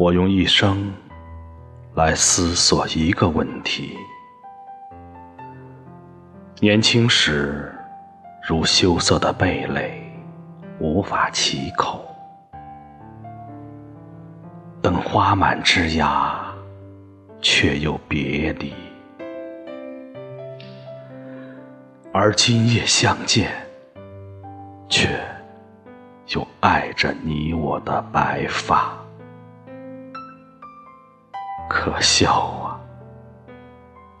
我用一生来思索一个问题：年轻时如羞涩的蓓蕾，无法启口；等花满枝桠，却又别离。而今夜相见，却又爱着你我的白发。可笑啊！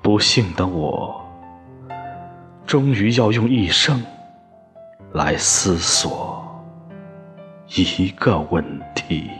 不幸的我，终于要用一生来思索一个问题。